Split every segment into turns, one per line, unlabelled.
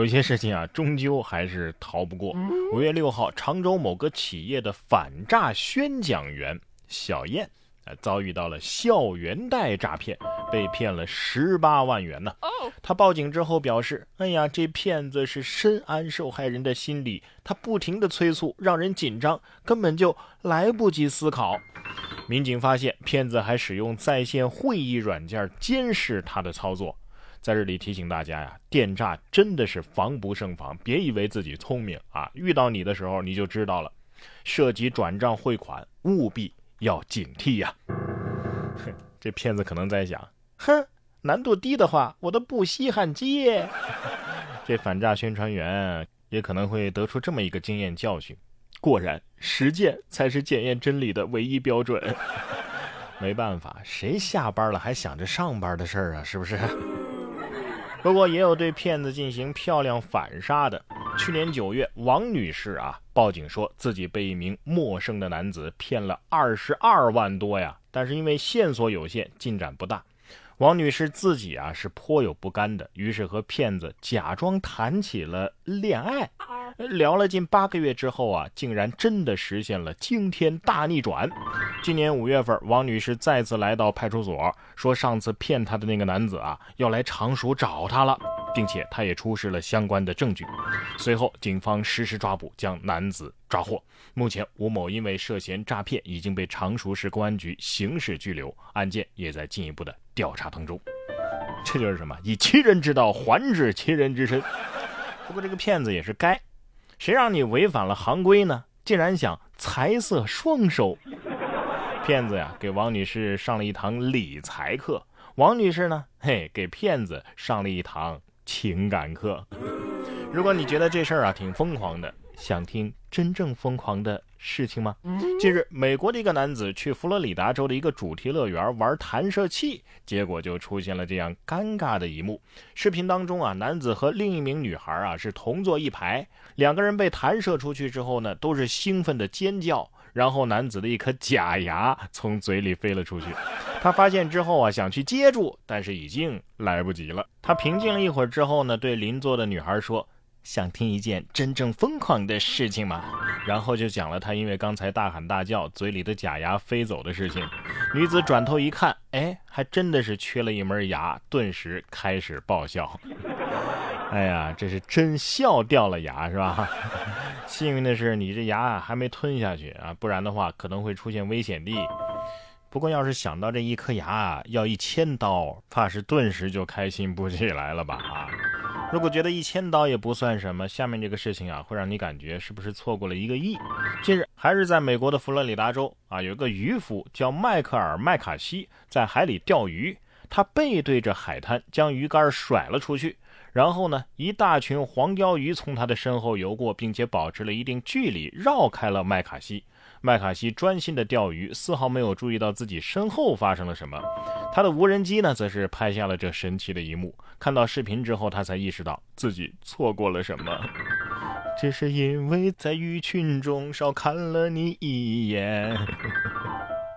有些事情啊，终究还是逃不过。五月六号，常州某个企业的反诈宣讲员小燕，啊，遭遇到了校园贷诈骗，被骗了十八万元呢。他报警之后表示：“哎呀，这骗子是深谙受害人的心理，他不停的催促，让人紧张，根本就来不及思考。”民警发现，骗子还使用在线会议软件监视他的操作。在这里提醒大家呀，电诈真的是防不胜防，别以为自己聪明啊，遇到你的时候你就知道了。涉及转账汇款，务必要警惕呀。哼，这骗子可能在想，哼，难度低的话，我都不稀罕接。这反诈宣传员也可能会得出这么一个经验教训：果然，实践才是检验真理的唯一标准。没办法，谁下班了还想着上班的事儿啊？是不是？不过也有对骗子进行漂亮反杀的。去年九月，王女士啊报警说自己被一名陌生的男子骗了二十二万多呀，但是因为线索有限，进展不大。王女士自己啊是颇有不甘的，于是和骗子假装谈起了恋爱。聊了近八个月之后啊，竟然真的实现了惊天大逆转。今年五月份，王女士再次来到派出所，说上次骗她的那个男子啊，要来常熟找她了，并且她也出示了相关的证据。随后，警方实施抓捕，将男子抓获。目前，吴某因为涉嫌诈骗，已经被常熟市公安局刑事拘留，案件也在进一步的调查当中。这就是什么？以其人之道还治其人之身。不过，这个骗子也是该。谁让你违反了行规呢？竟然想财色双收！骗子呀，给王女士上了一堂理财课，王女士呢，嘿，给骗子上了一堂情感课。如果你觉得这事儿啊挺疯狂的，想听真正疯狂的事情吗？近日，美国的一个男子去佛罗里达州的一个主题乐园玩弹射器，结果就出现了这样尴尬的一幕。视频当中啊，男子和另一名女孩啊是同坐一排，两个人被弹射出去之后呢，都是兴奋的尖叫。然后男子的一颗假牙从嘴里飞了出去，他发现之后啊，想去接住，但是已经来不及了。他平静了一会儿之后呢，对邻座的女孩说。想听一件真正疯狂的事情吗？然后就讲了他因为刚才大喊大叫，嘴里的假牙飞走的事情。女子转头一看，哎，还真的是缺了一门牙，顿时开始爆笑。哎呀，这是真笑掉了牙是吧？幸运的是你这牙还没吞下去啊，不然的话可能会出现危险地。不过要是想到这一颗牙要一千刀，怕是顿时就开心不起来了吧？啊！如果觉得一千刀也不算什么，下面这个事情啊，会让你感觉是不是错过了一个亿？近日，还是在美国的佛罗里达州啊，有个渔夫叫迈克尔·麦卡锡，在海里钓鱼，他背对着海滩，将鱼竿甩了出去，然后呢，一大群黄鲷鱼从他的身后游过，并且保持了一定距离，绕开了麦卡锡。麦卡锡专心的钓鱼，丝毫没有注意到自己身后发生了什么。他的无人机呢，则是拍下了这神奇的一幕。看到视频之后，他才意识到自己错过了什么。只是因为在鱼群中少看了你一眼。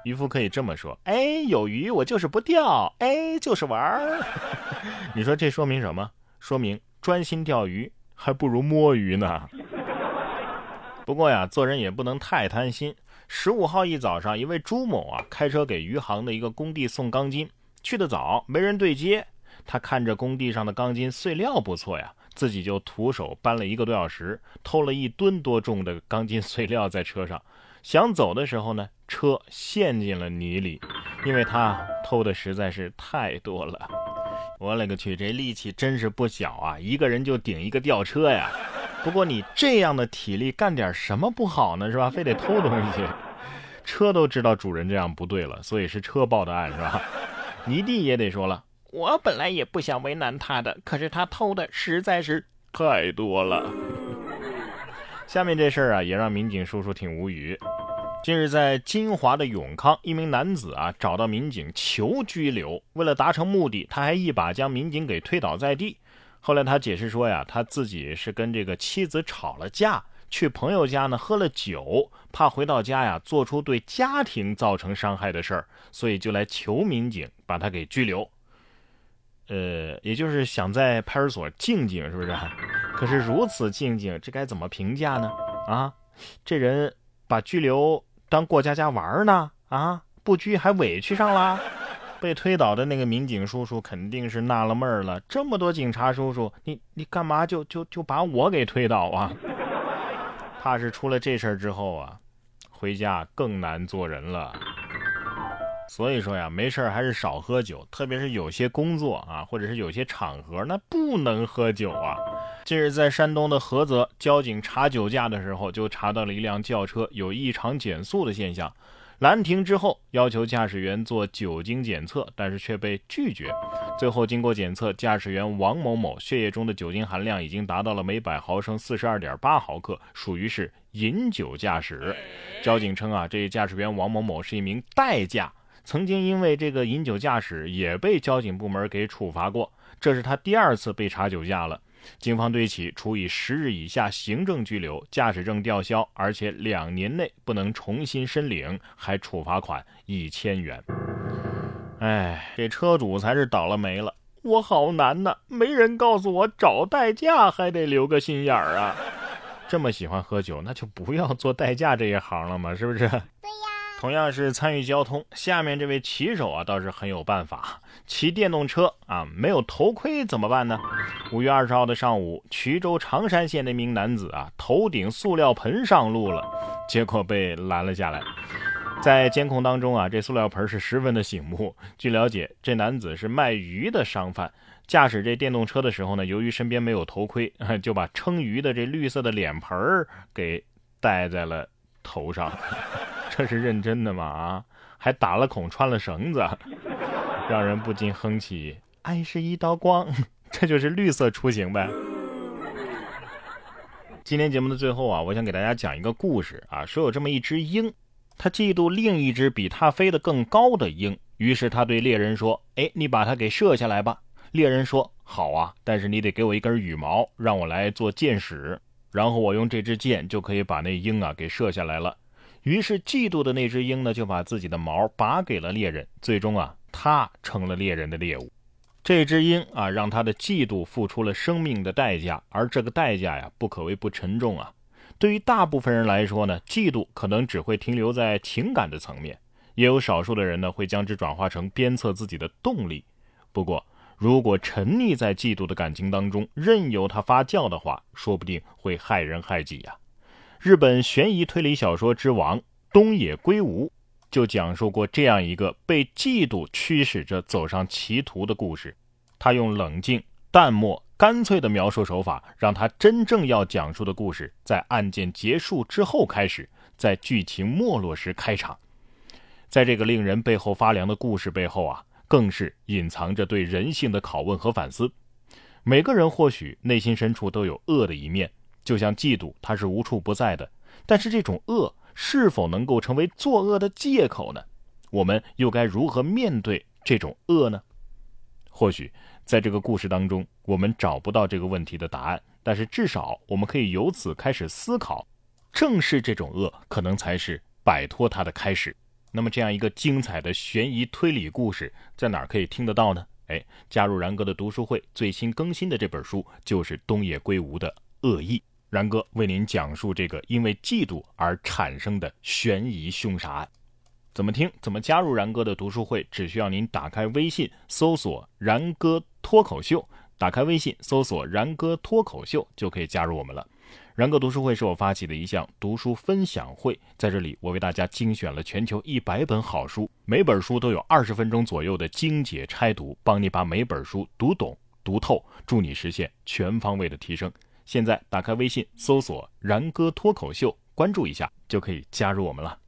渔夫可以这么说：哎，有鱼我就是不钓，哎，就是玩儿。你说这说明什么？说明专心钓鱼还不如摸鱼呢。不过呀，做人也不能太贪心。十五号一早上，一位朱某啊，开车给余杭的一个工地送钢筋，去的早，没人对接。他看着工地上的钢筋碎料不错呀，自己就徒手搬了一个多小时，偷了一吨多重的钢筋碎料在车上。想走的时候呢，车陷进了泥里，因为他偷的实在是太多了。我勒个去，这力气真是不小啊！一个人就顶一个吊车呀。不过你这样的体力干点什么不好呢？是吧？非得偷东西，车都知道主人这样不对了，所以是车报的案，是吧？泥地也得说了，我本来也不想为难他的，可是他偷的实在是太多了。下面这事儿啊，也让民警叔叔挺无语。近日在金华的永康，一名男子啊找到民警求拘留，为了达成目的，他还一把将民警给推倒在地。后来他解释说呀，他自己是跟这个妻子吵了架，去朋友家呢喝了酒，怕回到家呀做出对家庭造成伤害的事儿，所以就来求民警把他给拘留。呃，也就是想在派出所静静，是不是？可是如此静静，这该怎么评价呢？啊，这人把拘留当过家家玩呢？啊，不拘还委屈上了？被推倒的那个民警叔叔肯定是纳了闷儿了，这么多警察叔叔，你你干嘛就就就把我给推倒啊？怕是出了这事儿之后啊，回家更难做人了。所以说呀，没事儿还是少喝酒，特别是有些工作啊，或者是有些场合，那不能喝酒啊。近日在山东的菏泽，交警查酒驾的时候，就查到了一辆轿车有异常减速的现象。拦停之后，要求驾驶员做酒精检测，但是却被拒绝。最后经过检测，驾驶员王某某血液中的酒精含量已经达到了每百毫升四十二点八毫克，属于是饮酒驾驶。交警称啊，这驾驶员王某某是一名代驾，曾经因为这个饮酒驾驶也被交警部门给处罚过，这是他第二次被查酒驾了。警方对其处以十日以下行政拘留、驾驶证吊销，而且两年内不能重新申领，还处罚款一千元。哎，这车主才是倒了霉了，我好难呐，没人告诉我找代驾还得留个心眼儿啊！这么喜欢喝酒，那就不要做代驾这一行了嘛，是不是？同样是参与交通，下面这位骑手啊倒是很有办法。骑电动车啊，没有头盔怎么办呢？五月二十号的上午，衢州常山县的一名男子啊，头顶塑料盆上路了，结果被拦了下来。在监控当中啊，这塑料盆是十分的醒目。据了解，这男子是卖鱼的商贩，驾驶这电动车的时候呢，由于身边没有头盔，就把称鱼的这绿色的脸盆儿给戴在了头上。这是认真的吗？啊，还打了孔，穿了绳子，让人不禁哼起“爱是一道光”，这就是绿色出行呗。今天节目的最后啊，我想给大家讲一个故事啊，说有这么一只鹰，它嫉妒另一只比它飞得更高的鹰，于是它对猎人说：“哎，你把它给射下来吧。”猎人说：“好啊，但是你得给我一根羽毛，让我来做箭矢，然后我用这支箭就可以把那鹰啊给射下来了。”于是，嫉妒的那只鹰呢，就把自己的毛拔给了猎人。最终啊，它成了猎人的猎物。这只鹰啊，让他的嫉妒付出了生命的代价，而这个代价呀，不可谓不沉重啊。对于大部分人来说呢，嫉妒可能只会停留在情感的层面，也有少数的人呢，会将之转化成鞭策自己的动力。不过，如果沉溺在嫉妒的感情当中，任由它发酵的话，说不定会害人害己呀。日本悬疑推理小说之王东野圭吾就讲述过这样一个被嫉妒驱使着走上歧途的故事。他用冷静、淡漠、干脆的描述手法，让他真正要讲述的故事在案件结束之后开始，在剧情没落时开场。在这个令人背后发凉的故事背后啊，更是隐藏着对人性的拷问和反思。每个人或许内心深处都有恶的一面。就像嫉妒，它是无处不在的，但是这种恶是否能够成为作恶的借口呢？我们又该如何面对这种恶呢？或许在这个故事当中，我们找不到这个问题的答案，但是至少我们可以由此开始思考，正是这种恶，可能才是摆脱它的开始。那么，这样一个精彩的悬疑推理故事，在哪儿可以听得到呢？哎，加入然哥的读书会，最新更新的这本书就是东野圭吾的《恶意》。然哥为您讲述这个因为嫉妒而产生的悬疑凶杀案，怎么听？怎么加入然哥的读书会？只需要您打开微信搜索“然哥脱口秀”，打开微信搜索“然哥脱口秀”就可以加入我们了。然哥读书会是我发起的一项读书分享会，在这里我为大家精选了全球一百本好书，每本书都有二十分钟左右的精解拆读，帮你把每本书读懂读透，助你实现全方位的提升。现在打开微信，搜索“然哥脱口秀”，关注一下就可以加入我们了。